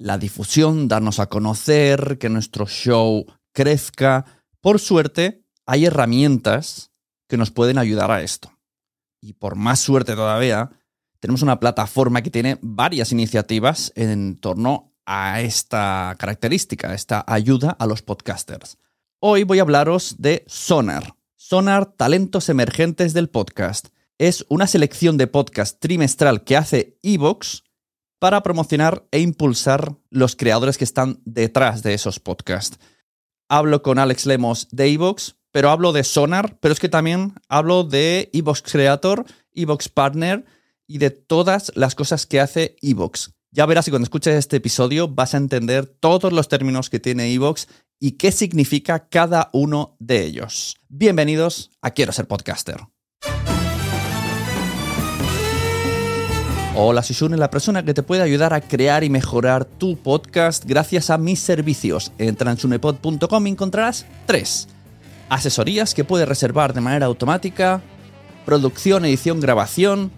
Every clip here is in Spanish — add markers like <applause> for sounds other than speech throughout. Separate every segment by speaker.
Speaker 1: la difusión, darnos a conocer, que nuestro show crezca. Por suerte, hay herramientas que nos pueden ayudar a esto. Y por más suerte todavía, tenemos una plataforma que tiene varias iniciativas en torno a esta característica, esta ayuda a los podcasters. Hoy voy a hablaros de Sonar. Sonar Talentos Emergentes del Podcast. Es una selección de podcast trimestral que hace Evox para promocionar e impulsar los creadores que están detrás de esos podcasts. Hablo con Alex Lemos de Evox, pero hablo de Sonar, pero es que también hablo de Evox Creator, Evox Partner y de todas las cosas que hace Evox. Ya verás y cuando escuches este episodio vas a entender todos los términos que tiene Evox y qué significa cada uno de ellos. Bienvenidos a Quiero ser podcaster. Hola, soy Sune, la persona que te puede ayudar a crear y mejorar tu podcast gracias a mis servicios. En sunepod.com y encontrarás tres. Asesorías que puedes reservar de manera automática, producción, edición, grabación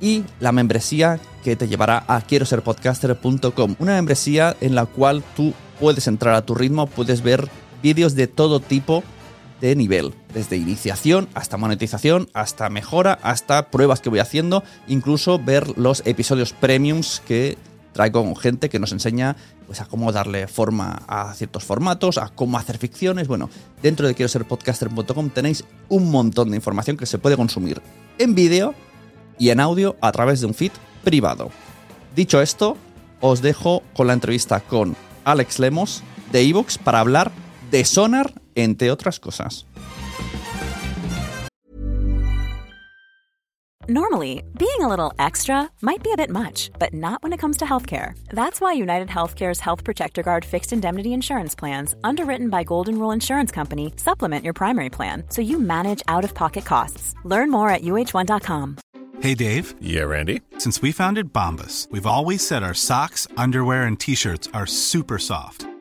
Speaker 1: y la membresía que te llevará a quiero ser podcaster.com. Una membresía en la cual tú puedes entrar a tu ritmo, puedes ver vídeos de todo tipo de nivel, desde iniciación hasta monetización, hasta mejora, hasta pruebas que voy haciendo, incluso ver los episodios premiums que traigo con gente que nos enseña pues, a cómo darle forma a ciertos formatos, a cómo hacer ficciones. Bueno, dentro de quiero ser podcaster.com tenéis un montón de información que se puede consumir en vídeo y en audio a través de un feed privado. Dicho esto, os dejo con la entrevista con Alex Lemos de Evox para hablar de Sonar, entre otras cosas.
Speaker 2: Normally, being a little extra might be a bit much, but not when it comes to healthcare. That's why United Healthcare's Health Protector Guard fixed indemnity insurance plans, underwritten by Golden Rule Insurance Company, supplement your primary plan so you manage out of pocket costs. Learn more at uh1.com.
Speaker 3: Hey, Dave.
Speaker 4: Yeah, Randy.
Speaker 3: Since we founded Bombus, we've always said our socks, underwear, and t shirts are super soft.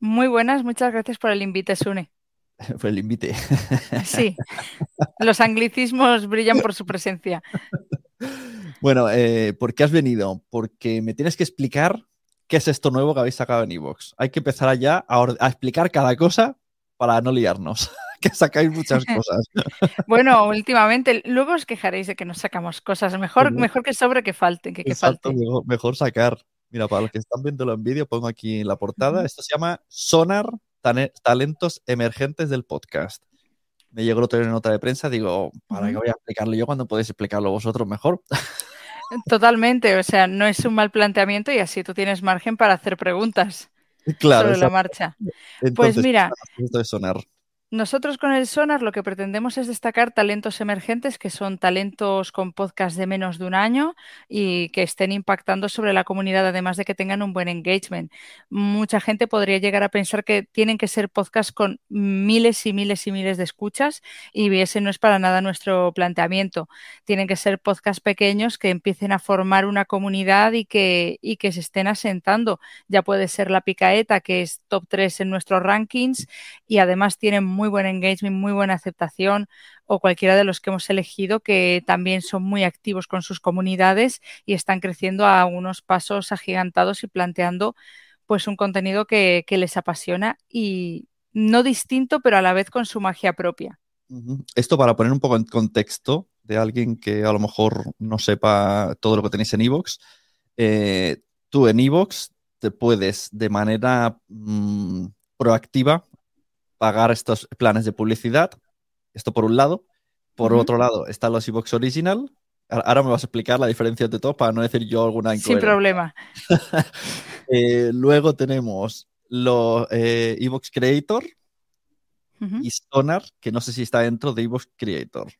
Speaker 5: Muy buenas, muchas gracias por el invite, Sune. <laughs>
Speaker 1: Por el invite.
Speaker 5: Sí, los anglicismos brillan por su presencia.
Speaker 1: Bueno, eh, ¿por qué has venido? Porque me tienes que explicar qué es esto nuevo que habéis sacado en Evox. Hay que empezar allá a, explicar cada cosa para no liarnos. <laughs> que sacáis muchas <laughs> cosas.
Speaker 5: Bueno, últimamente, luego os quejaréis de que nos sacamos cosas. Mejor,
Speaker 1: no.
Speaker 5: mejor que sobre que falte, que, que
Speaker 1: Exacto,
Speaker 5: falte.
Speaker 1: mejor, mejor sacar. Mira, para los que están viéndolo en vídeo, pongo aquí en la portada. Esto se llama Sonar Talentos Emergentes del Podcast. Me llegó el otro día en nota de prensa, digo, ¿para qué voy a explicarlo yo cuando podéis explicarlo vosotros mejor? <laughs>
Speaker 5: Totalmente, o sea, no es un mal planteamiento y así tú tienes margen para hacer preguntas.
Speaker 1: Claro,
Speaker 5: sobre la marcha.
Speaker 1: Entonces,
Speaker 5: Pues mira,
Speaker 1: esto de sonar.
Speaker 5: Nosotros con el Sonar lo que pretendemos es destacar talentos emergentes, que son talentos con podcast de menos de un año y que estén impactando sobre la comunidad, además de que tengan un buen engagement. Mucha gente podría llegar a pensar que tienen que ser podcasts con miles y miles y miles de escuchas y ese no es para nada nuestro planteamiento. Tienen que ser podcasts pequeños que empiecen a formar una comunidad y que, y que se estén asentando. Ya puede ser la picaeta, que es top 3 en nuestros rankings y además tienen muy buen engagement, muy buena aceptación, o cualquiera de los que hemos elegido que también son muy activos con sus comunidades y están creciendo a unos pasos agigantados y planteando pues un contenido que, les apasiona y no distinto, pero a la vez con su magia propia.
Speaker 1: Esto para poner un poco en contexto de alguien que a lo mejor no sepa todo lo que tenéis en Evox. eh, tú en Evox te puedes de manera mm, proactiva pagar estos planes de publicidad. Esto por un lado. Por otro lado, están los Evox Original. Ahora me vas a explicar la diferencia entre todos para no decir yo alguna
Speaker 5: Sin problema. <laughs>
Speaker 1: Eh, luego tenemos los eh, Evox Creator y Sonar, que no sé si está dentro de Evox Creator.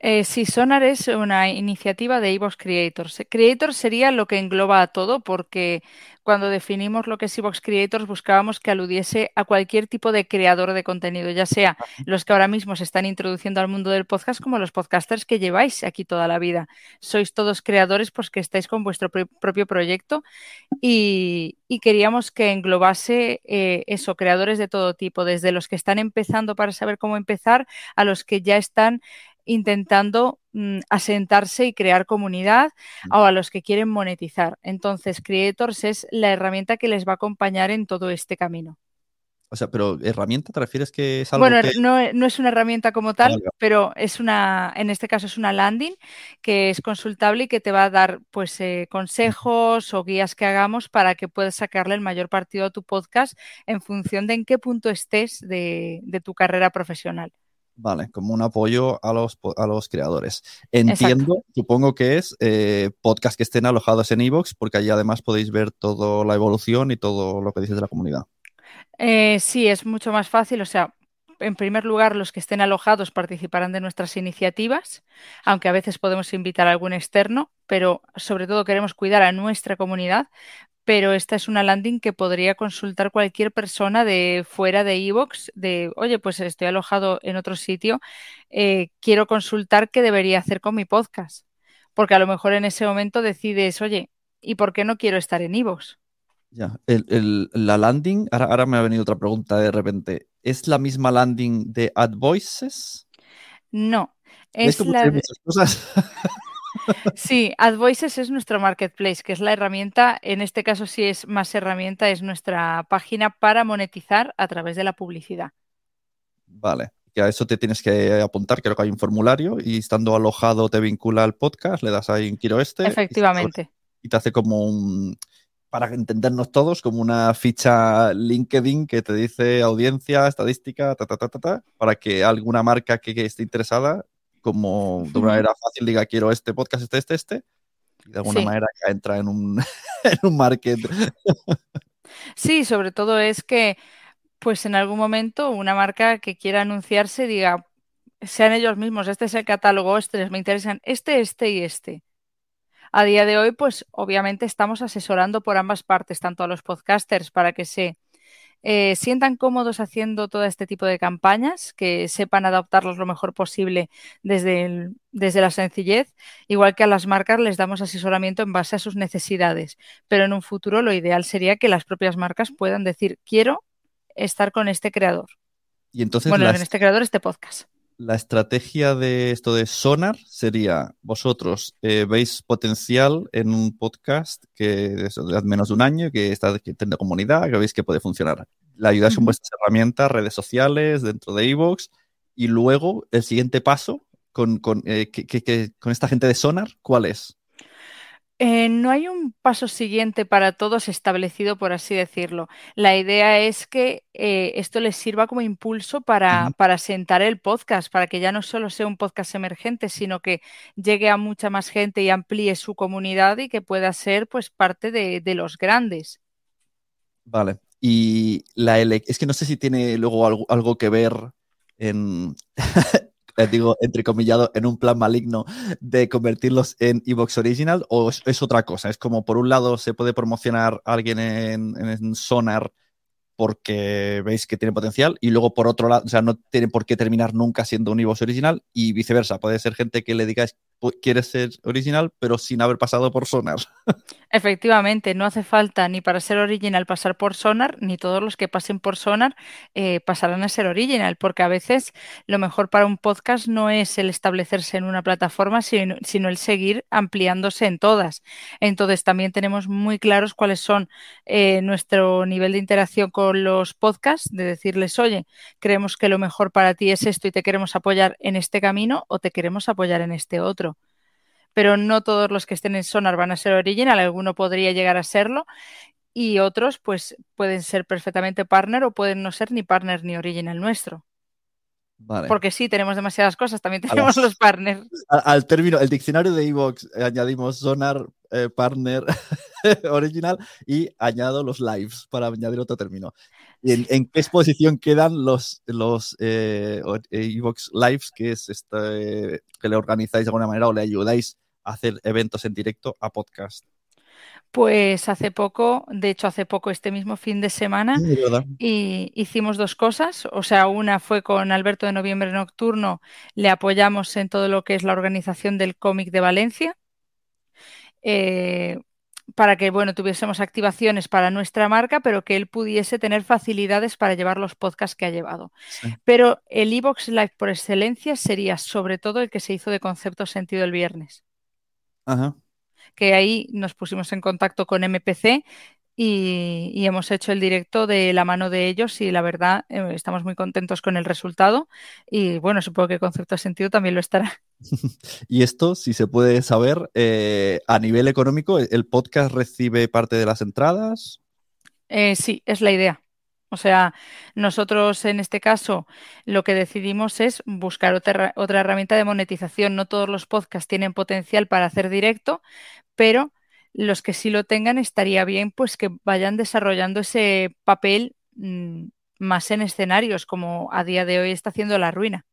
Speaker 5: Eh, sí, Sonar es una iniciativa de Evox Creators. Creators sería lo que engloba a todo, porque cuando definimos lo que es Evox Creators buscábamos que aludiese a cualquier tipo de creador de contenido, ya sea los que ahora mismo se están introduciendo al mundo del podcast, como los podcasters que lleváis aquí toda la vida. Sois todos creadores, pues que estáis con vuestro pro- propio proyecto y, y queríamos que englobase eh, eso, creadores de todo tipo, desde los que están empezando para saber cómo empezar a los que ya están intentando mm, asentarse y crear comunidad o a los que quieren monetizar. Entonces, Creators es la herramienta que les va a acompañar en todo este camino.
Speaker 1: O sea, pero herramienta te refieres que es algo
Speaker 5: Bueno,
Speaker 1: que...
Speaker 5: no, no es una herramienta como tal, pero es una, en este caso es una landing que es consultable y que te va a dar pues eh, consejos o guías que hagamos para que puedas sacarle el mayor partido a tu podcast en función de en qué punto estés de, de tu carrera profesional.
Speaker 1: Vale, como un apoyo a los, a los creadores. Entiendo, supongo que es eh, podcast que estén alojados en Evox, porque allí además podéis ver toda la evolución y todo lo que dices de la comunidad.
Speaker 5: Eh, sí, es mucho más fácil. O sea, en primer lugar, los que estén alojados participarán de nuestras iniciativas, aunque a veces podemos invitar a algún externo, pero sobre todo queremos cuidar a nuestra comunidad. Pero esta es una landing que podría consultar cualquier persona de fuera de Evox, de, oye, pues estoy alojado en otro sitio, eh, quiero consultar qué debería hacer con mi podcast. Porque a lo mejor en ese momento decides, oye, ¿y por qué no quiero estar en Evox?
Speaker 1: Ya, el- el- la landing, ahora, ahora me ha venido otra pregunta de repente. ¿Es la misma landing de AdVoices?
Speaker 5: No,
Speaker 1: ¿Ves
Speaker 5: es la
Speaker 1: muchas cosas? <laughs>
Speaker 5: Sí, AdVoices es nuestro marketplace, que es la herramienta, en este caso sí es más herramienta, es nuestra página para monetizar a través de la publicidad.
Speaker 1: Vale, que a eso te tienes que apuntar, creo que hay un formulario y estando alojado te vincula al podcast, le das ahí en quiero este.
Speaker 5: Efectivamente.
Speaker 1: y te hace como un, para entendernos todos, como una ficha LinkedIn que te dice audiencia, estadística, ta, ta, ta, ta, ta, para que alguna marca que esté interesada, como de una manera fácil, diga quiero este podcast, este, este, este, y de alguna
Speaker 5: Sí.
Speaker 1: manera ya entra en un, <laughs> en un market.
Speaker 5: Sí, sobre todo es que, pues en algún momento una marca que quiera anunciarse diga, sean ellos mismos, este es el catálogo, este me interesan, este, este y este. A día de hoy, pues obviamente estamos asesorando por ambas partes, tanto a los podcasters para que se eh, sientan cómodos haciendo todo este tipo de campañas, que sepan adaptarlos lo mejor posible desde, el- desde la sencillez, igual que a las marcas les damos asesoramiento en base a sus necesidades. Pero en un futuro lo ideal sería que las propias marcas puedan decir, quiero estar con este creador.
Speaker 1: Y entonces
Speaker 5: bueno, en este creador, este podcast.
Speaker 1: La estrategia de esto de Sonar sería, vosotros eh, veis potencial en un podcast que es de menos de un año, que está que tiene comunidad, que veis que puede funcionar. La ayudáis con vuestras herramientas, redes sociales, dentro de iVoox, y luego el siguiente paso con, con, eh, que- que- que- con esta gente de Sonar, ¿cuál es?
Speaker 5: Eh, no hay un paso siguiente para todos establecido, por así decirlo. La idea es que eh, esto les sirva como impulso para, para sentar el podcast, para que ya no solo sea un podcast emergente, sino que llegue a mucha más gente y amplíe su comunidad y que pueda ser pues parte de, de los grandes.
Speaker 1: Vale. Y la ele es que no sé si tiene luego algo, algo que ver en, <laughs> digo, entrecomillado, en un plan maligno de convertirlos en Evox Original o es, otra cosa? Es como, por un lado, se puede promocionar a alguien en, en, Sonar porque veis que tiene potencial y luego, por otro lado, o sea, no tiene por qué terminar nunca siendo un Evox Original y viceversa. Puede ser gente que le digáis quiere ser original, pero sin haber pasado por Sonar.
Speaker 5: Efectivamente, no hace falta ni para ser original pasar por Sonar, ni todos los que pasen por Sonar eh, pasarán a ser original, porque a veces lo mejor para un podcast no es el establecerse en una plataforma, sino, el seguir ampliándose en todas. Entonces, también tenemos muy claros cuáles son eh, nuestro nivel de interacción con los podcasts, de decirles, oye, creemos que lo mejor para ti es esto y te queremos apoyar en este camino o te queremos apoyar en este otro pero no todos los que estén en Sonar van a ser original, alguno podría llegar a serlo y otros pues pueden ser perfectamente partner o pueden no ser ni partner ni original nuestro. Vale. Porque sí, tenemos demasiadas cosas, también tenemos las, los partners.
Speaker 1: Al, al, término, el diccionario de Evox eh, añadimos Sonar, eh, Partner, <laughs> Original y añado los lives para añadir otro término. ¿En, en qué exposición quedan los, los eh, Evox Lives, que es este, que le organizáis de alguna manera o le ayudáis hacer eventos en directo a podcast?
Speaker 5: Pues hace poco, de hecho hace poco, este mismo fin de semana, sí, y hicimos dos cosas. O sea, una fue con Alberto de Noviembre Nocturno, le apoyamos en todo lo que es la organización del cómic de Valencia. Eh, para que bueno, tuviésemos activaciones para nuestra marca, pero que él pudiese tener facilidades para llevar los podcasts que ha llevado. Sí. Pero el Evox Live por excelencia sería sobre todo el que se hizo de concepto sentido el viernes.
Speaker 1: Ajá
Speaker 5: que ahí nos pusimos en contacto con MPC y, y, hemos hecho el directo de la mano de ellos y la verdad eh, estamos muy contentos con el resultado y bueno, supongo que Concepto Sentido también lo estará. <laughs>
Speaker 1: y esto, si se puede saber, eh, a nivel económico, ¿el podcast recibe parte de las entradas?
Speaker 5: Eh, sí, es la idea. O sea, nosotros en este caso lo que decidimos es buscar otra, otra, herramienta de monetización. No todos los podcasts tienen potencial para hacer directo, pero los que sí lo tengan estaría bien pues que vayan desarrollando ese papel mmm, más en escenarios, como a día de hoy está haciendo La Ruina.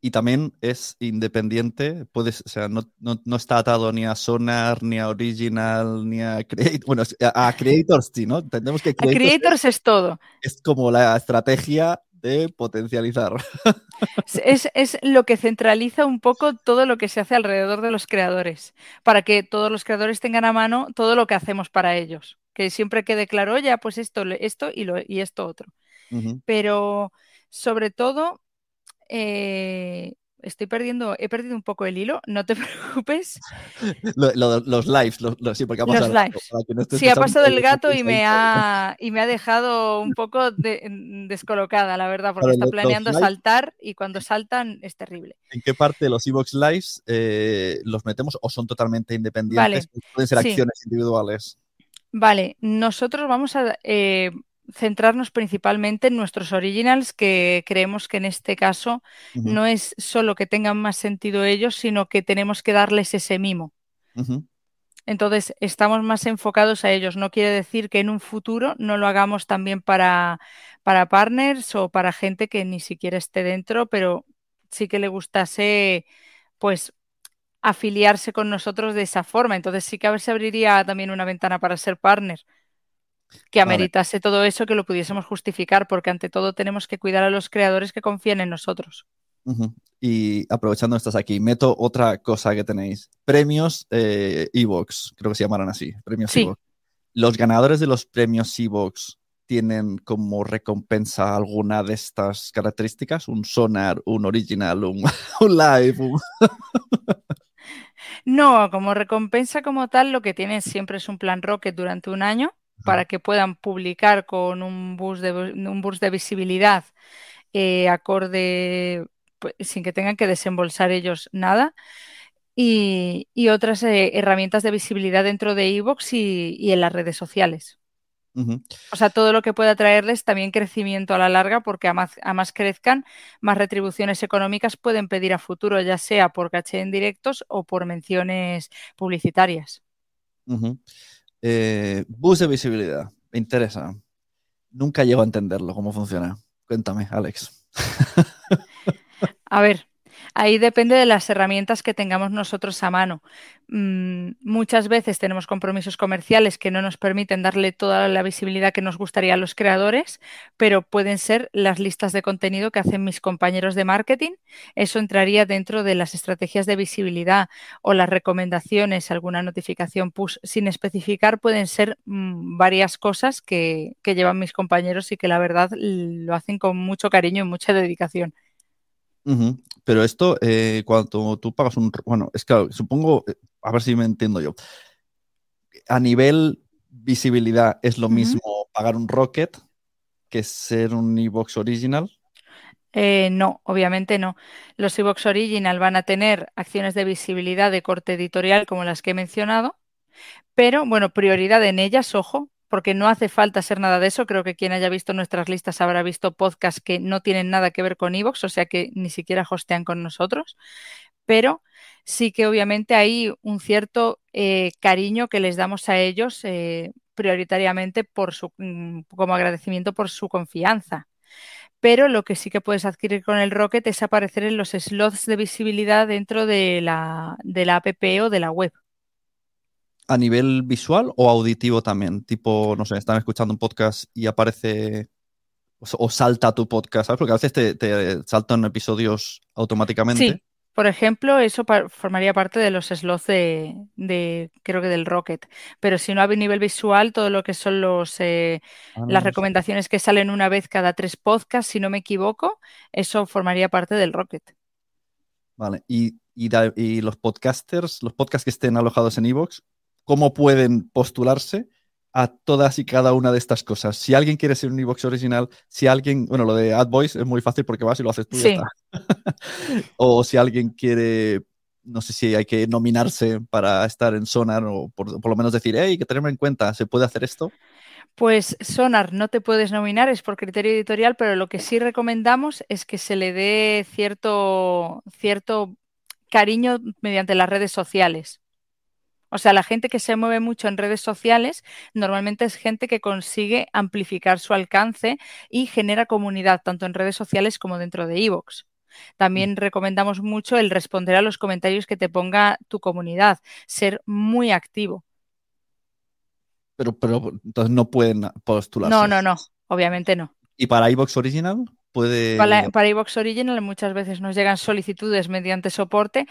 Speaker 1: Y también es independiente, puedes, o sea, no, no, no, está atado ni a Sonar, ni a Original, ni a Creators. Bueno, a, a Creators sí, ¿no? Entendemos que
Speaker 5: Creators, creators es, es todo.
Speaker 1: Es como la estrategia de potencializar.
Speaker 5: Es, es, lo que centraliza un poco todo lo que se hace alrededor de los creadores, para que todos los creadores tengan a mano todo lo que hacemos para ellos. Que siempre quede claro, ya, pues esto, esto y, lo, y esto otro. Uh -huh. Pero sobre todo, eh, estoy perdiendo, he perdido un poco el hilo, no te <laughs> preocupes. <laughs>
Speaker 1: Lo, lo, los lives, lo, sí, porque
Speaker 5: vamos los a, lives. No sí, ha pasado el gato y me ha, y me ha dejado un poco de, descolocada, la verdad, porque está planeando saltar y cuando saltan es terrible.
Speaker 1: ¿En qué parte de los Evox Lives eh, los metemos o son totalmente independientes? Vale. Pueden ser acciones individuales.
Speaker 5: Vale, nosotros vamos a eh, centrarnos principalmente en nuestros originals, que creemos que en este caso uh -huh. no es solo que tengan más sentido ellos, sino que tenemos que darles ese mimo. Uh -huh. Entonces, estamos más enfocados a ellos. No quiere decir que en un futuro no lo hagamos también para, para partners o para gente que ni siquiera esté dentro, pero sí que le gustase, pues, afiliarse con nosotros de esa forma. Entonces, sí que a ver si abriría también una ventana para ser partner que ameritase vale. todo eso, que lo pudiésemos justificar, porque ante todo tenemos que cuidar a los creadores que confíen en nosotros.
Speaker 1: Uh -huh. Y aprovechando estás aquí, meto otra cosa que tenéis. Premios eh, Evox, creo que se llamarán así, premios
Speaker 5: sí.
Speaker 1: Evox. Los ganadores de los premios Evox tienen como recompensa alguna de estas características, un sonar, un original, un, <laughs> un live. Un... <laughs>
Speaker 5: no, como recompensa como tal, lo que tienen siempre es un plan Rocket durante un año para que puedan publicar con un boost de, un boost de visibilidad eh, acorde, pues, sin que tengan que desembolsar ellos nada. Y, y otras eh, herramientas de visibilidad dentro de Evox y, y, en las redes sociales.
Speaker 1: Uh -huh.
Speaker 5: O sea, todo lo que pueda traerles también crecimiento a la larga, porque a más, a más crezcan, más retribuciones económicas pueden pedir a futuro, ya sea por caché en directos o por menciones publicitarias.
Speaker 1: Uh -huh. Eh, bus de visibilidad. me interesa. Nunca llego a entenderlo, cómo funciona. Cuéntame, Alex.
Speaker 5: A ver, Ahí depende de las herramientas que tengamos nosotros a mano. Mm, muchas veces tenemos compromisos comerciales que no nos permiten darle toda la visibilidad que nos gustaría a los creadores, pero pueden ser las listas de contenido que hacen mis compañeros de marketing. Eso entraría dentro de las estrategias de visibilidad o las recomendaciones, alguna notificación push. Sin especificar, pueden ser mm, varias cosas que, que llevan mis compañeros y que la verdad lo hacen con mucho cariño y mucha dedicación.
Speaker 1: Pero esto, eh, cuando tú pagas un... Bueno, es que supongo, eh, a ver si me entiendo yo. A nivel visibilidad, ¿es lo mismo pagar un Rocket que ser un Evox Original?
Speaker 5: Eh, no, obviamente no. Los Evox Original van a tener acciones de visibilidad de corte editorial como las que he mencionado, pero bueno, prioridad en ellas, ojo, porque no hace falta ser nada de eso. Creo que quien haya visto nuestras listas habrá visto podcasts que no tienen nada que ver con Evox, o sea que ni siquiera hostean con nosotros. Pero sí que obviamente hay un cierto eh, cariño que les damos a ellos eh, prioritariamente por su, mm, como agradecimiento por su confianza. Pero lo que sí que puedes adquirir con el Rocket es aparecer en los slots de visibilidad dentro de la, de la app o de la web
Speaker 1: a nivel visual o auditivo también? Tipo, no sé, están escuchando un podcast y aparece o salta tu podcast, ¿sabes? Porque a veces te, saltan episodios automáticamente.
Speaker 5: Sí, por ejemplo, eso formaría parte de los slots de, creo que del Rocket. Pero si no a nivel visual, todo lo que son los eh, ah, las recomendaciones que salen una vez cada tres podcasts, si no me equivoco, eso formaría parte del Rocket.
Speaker 1: Vale, y, y, los podcasters, los podcasts que estén alojados en Evox, cómo pueden postularse a todas y cada una de estas cosas. Si alguien quiere ser un Evox original, si alguien, bueno, lo de AdVoice es muy fácil porque vas y lo haces tú. Sí. <laughs> o si alguien quiere, no sé si hay que nominarse para estar en Sonar o por, lo menos decir, hey, que tenerme en cuenta, ¿se puede hacer esto?
Speaker 5: Pues Sonar no te puedes nominar, es por criterio editorial, pero lo que sí recomendamos es que se le dé cierto, cierto cariño mediante las redes sociales. O sea, la gente que se mueve mucho en redes sociales normalmente es gente que consigue amplificar su alcance y genera comunidad tanto en redes sociales como dentro de Evox. También mm. recomendamos mucho el responder a los comentarios que te ponga tu comunidad, ser muy activo.
Speaker 1: Pero, pero entonces no pueden postularse.
Speaker 5: No, no, no, obviamente no.
Speaker 1: ¿Y para iVox Original? Puede...
Speaker 5: Para, para Original muchas veces nos llegan solicitudes mediante soporte,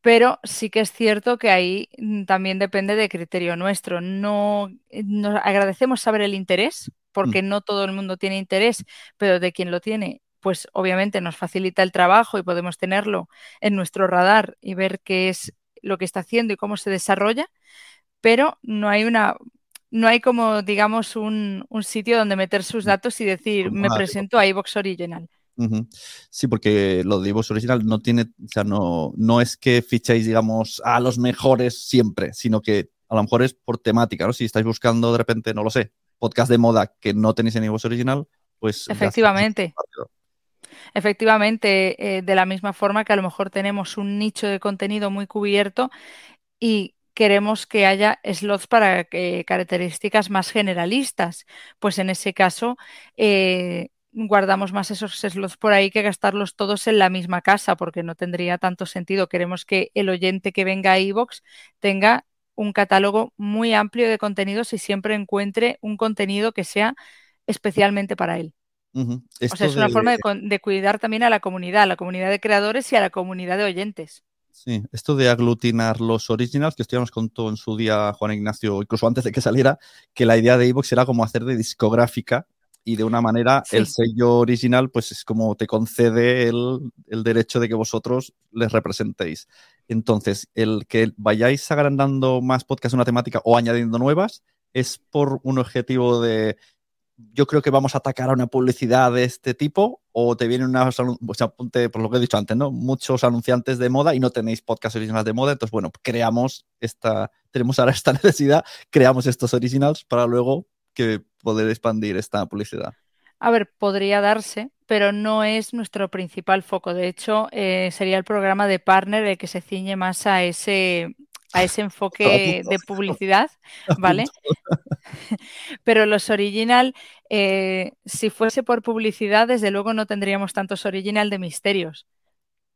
Speaker 5: pero sí que es cierto que ahí mm, también depende de criterio nuestro. No eh, nos agradecemos saber el interés, porque mm. no todo el mundo tiene interés, pero de quien lo tiene, pues obviamente nos facilita el trabajo y podemos tenerlo en nuestro radar y ver qué es lo que está haciendo y cómo se desarrolla, pero no hay una no hay como, digamos, un, sitio donde meter sus mm. datos y decir, pues me presento a iVox Original.
Speaker 1: Sí, porque lo de iVox Original no tiene, o sea, no, no es que fichéis, digamos, a los mejores siempre, sino que a lo mejor es por temática, ¿no? Si estáis buscando de repente, no lo sé, podcast de moda que no tenéis en iVox Original, pues...
Speaker 5: Efectivamente. Efectivamente, eh, de la misma forma que a lo mejor tenemos un nicho de contenido muy cubierto y queremos que haya slots para eh, características más generalistas. Pues en ese caso, eh, guardamos más esos slots por ahí que gastarlos todos en la misma casa, porque no tendría tanto sentido. Queremos que el oyente que venga a iVoox tenga un catálogo muy amplio de contenidos y siempre encuentre un contenido que sea especialmente para él. O sea, es una forma de, de, cuidar también a la comunidad, a la comunidad de creadores y a la comunidad de oyentes.
Speaker 1: Sí, esto de aglutinar los originals, que esto ya contó en su día Juan Ignacio, incluso antes de que saliera, que la idea de Evox era como hacer de discográfica y de una manera el sello original pues es como te concede el, el, derecho de que vosotros les representéis. Entonces, el que vayáis agrandando más podcasts de una temática o añadiendo nuevas es por un objetivo de yo creo que vamos a atacar a una publicidad de este tipo o te vienen unas, o sea, por lo que he dicho antes, ¿no? Muchos anunciantes de moda y no tenéis podcast originales de moda, entonces, bueno, creamos esta, tenemos ahora esta <laughs> necesidad, creamos estos originals para luego que poder expandir esta publicidad.
Speaker 5: A ver, podría darse, pero no es nuestro principal foco. De hecho, eh, sería el programa de partner el que se ciñe más a ese, a ese enfoque de publicidad, ¿vale? <laughs> Pero los original, eh, si fuese por publicidad, desde luego no tendríamos tantos original de misterios.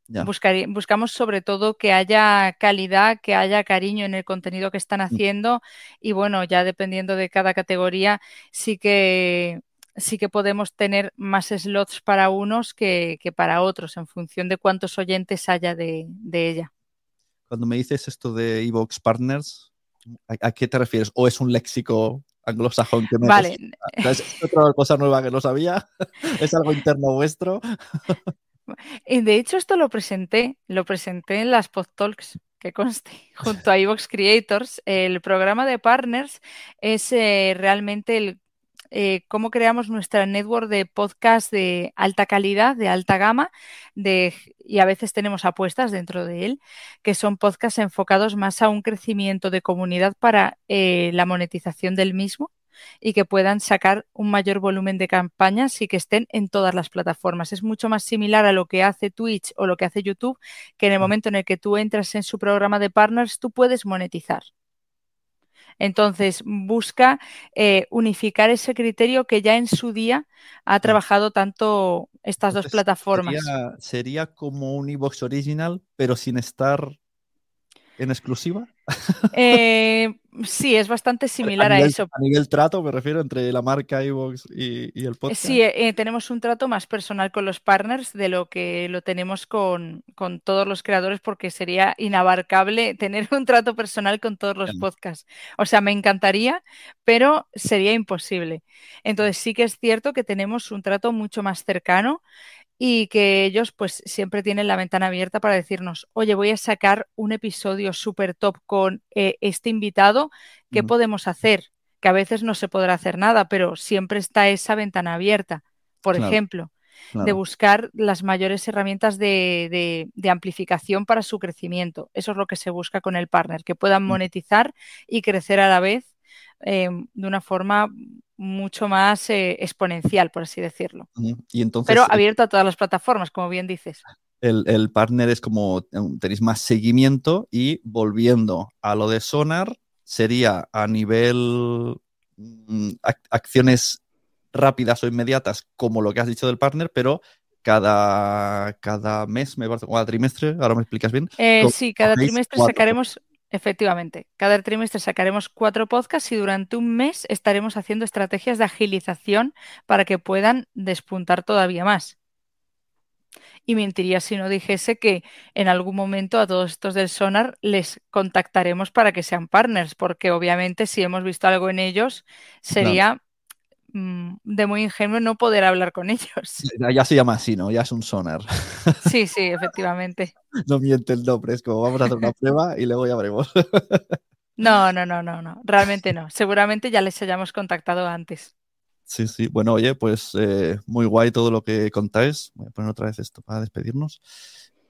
Speaker 5: buscamos sobre todo que haya calidad, que haya cariño en el contenido que están mm. haciendo y bueno, ya dependiendo de cada categoría, sí que sí que podemos tener más slots para unos que, para otros, en función de cuántos oyentes haya de, ella.
Speaker 1: Cuando me dices esto de Evox Partners, ¿a, qué te refieres? ¿O es un léxico anglosajón que me
Speaker 5: Vale.
Speaker 1: ¿Es otra cosa nueva que no sabía? <laughs> ¿Es algo interno vuestro?
Speaker 5: Y de hecho, esto lo presenté, lo presenté en las PodTalks que conste, junto a Evox Creators. El programa de partners es eh, realmente el eh, cómo creamos nuestra network de podcast de alta calidad, de alta gama, de, y a veces tenemos apuestas dentro de él, que son podcasts enfocados más a un crecimiento de comunidad para eh, la monetización del mismo y que puedan sacar un mayor volumen de campañas y que estén en todas las plataformas. Es mucho más similar a lo que hace Twitch o lo que hace YouTube, que en el momento en el que tú entras en su programa de partners, tú puedes monetizar. Entonces, busca eh, unificar ese criterio que ya en su día ha trabajado tanto estas dos plataformas.
Speaker 1: Sería, sería como un Evox Original, pero sin estar en exclusiva.
Speaker 5: Eh, sí, es bastante similar a, eso.
Speaker 1: A nivel trato, me refiero, entre la marca iVoox y, el podcast.
Speaker 5: Sí, eh, tenemos un trato más personal con los partners de lo que lo tenemos con, todos los creadores, porque sería inabarcable <laughs> tener un trato personal con todos los podcasts. O sea, me encantaría, pero sería imposible. Entonces, sí que es cierto que tenemos un trato mucho más cercano y que ellos pues siempre tienen la ventana abierta para decirnos, oye, voy a sacar un episodio súper top con eh, este invitado, ¿qué podemos hacer? Que a veces no se podrá hacer nada, pero siempre está esa ventana abierta, por ejemplo, de buscar las mayores herramientas de, de, amplificación para su crecimiento. Eso es lo que se busca con el partner, que puedan mm. monetizar y crecer a la vez eh, de una forma mucho más eh, exponencial, por así decirlo.
Speaker 1: Y entonces,
Speaker 5: Pero abierto a todas las plataformas, como bien dices.
Speaker 1: El, partner es como tenéis más seguimiento y volviendo a lo de Sonar, sería a nivel mm, acciones rápidas o inmediatas, como lo que has dicho del partner, pero cada, cada mes, me parece, cada trimestre, ahora me explicas bien.
Speaker 5: Eh, sí, cada trimestre sacaremos Efectivamente, cada trimestre sacaremos cuatro podcasts y durante un mes estaremos haciendo estrategias de agilización para que puedan despuntar todavía más. Y mentiría si no dijese que en algún momento a todos estos del Sonar les contactaremos para que sean partners, porque obviamente si hemos visto algo en ellos sería de muy ingenuo no poder hablar con ellos.
Speaker 1: Ya se llama así, ¿no? Ya es un sonar. <laughs>
Speaker 5: Sí, sí, <laughs> efectivamente.
Speaker 1: No miente el nombre, es como vamos a hacer una <laughs> prueba y luego ya veremos.
Speaker 5: No, no, no, no, no, realmente no. Seguramente ya les hayamos contactado antes.
Speaker 1: Sí, sí. Bueno, oye, pues eh, muy guay todo lo que contáis. Voy a poner otra vez esto para despedirnos.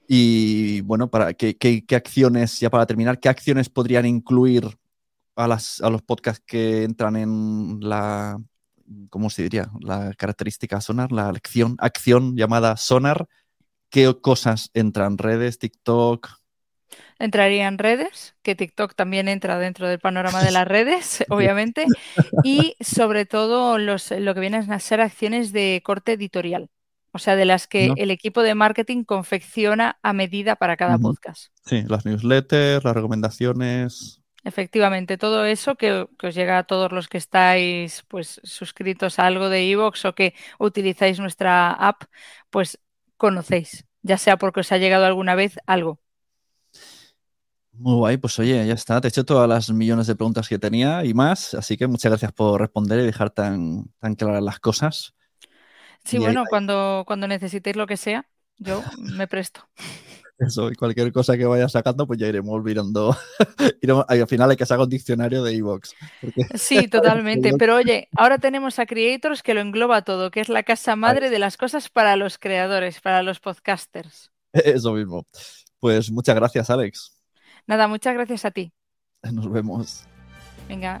Speaker 1: Y bueno, para ¿qué, qué, acciones, ya para terminar, qué acciones podrían incluir a, las, a los podcasts que entran en la ¿cómo se diría? La característica sonar, la acción, acción llamada sonar. ¿Qué cosas entran? ¿Redes, TikTok?
Speaker 5: Entraría en redes, que TikTok también entra dentro del panorama de <laughs> las redes, obviamente, y sobre todo los, lo que vienen a ser acciones de corte editorial, o sea, de las que el equipo de marketing confecciona a medida para cada podcast.
Speaker 1: Sí, las newsletters, las recomendaciones.
Speaker 5: Efectivamente, todo eso que, os llega a todos los que estáis pues suscritos a algo de Evox o que utilizáis nuestra app, pues conocéis, ya sea porque os ha llegado alguna vez algo.
Speaker 1: Muy guay, pues oye, ya está, te he hecho todas las millones de preguntas que tenía y más, así que muchas gracias por responder y dejar tan, tan claras las cosas.
Speaker 5: Sí, bueno, cuando, cuando necesitéis lo que sea, yo me presto. <laughs>
Speaker 1: Eso, y cualquier cosa que vaya sacando, pues ya iremos mirando. <laughs> al final hay que sacar un diccionario de Evox. <laughs>
Speaker 5: Sí, totalmente. <laughs> Pero oye, ahora tenemos a Creators que lo engloba todo, que es la casa madre de las cosas para los creadores, para los podcasters.
Speaker 1: Eso mismo. Pues muchas gracias, Alex.
Speaker 5: Nada, muchas gracias a ti.
Speaker 1: Nos vemos.
Speaker 5: Venga.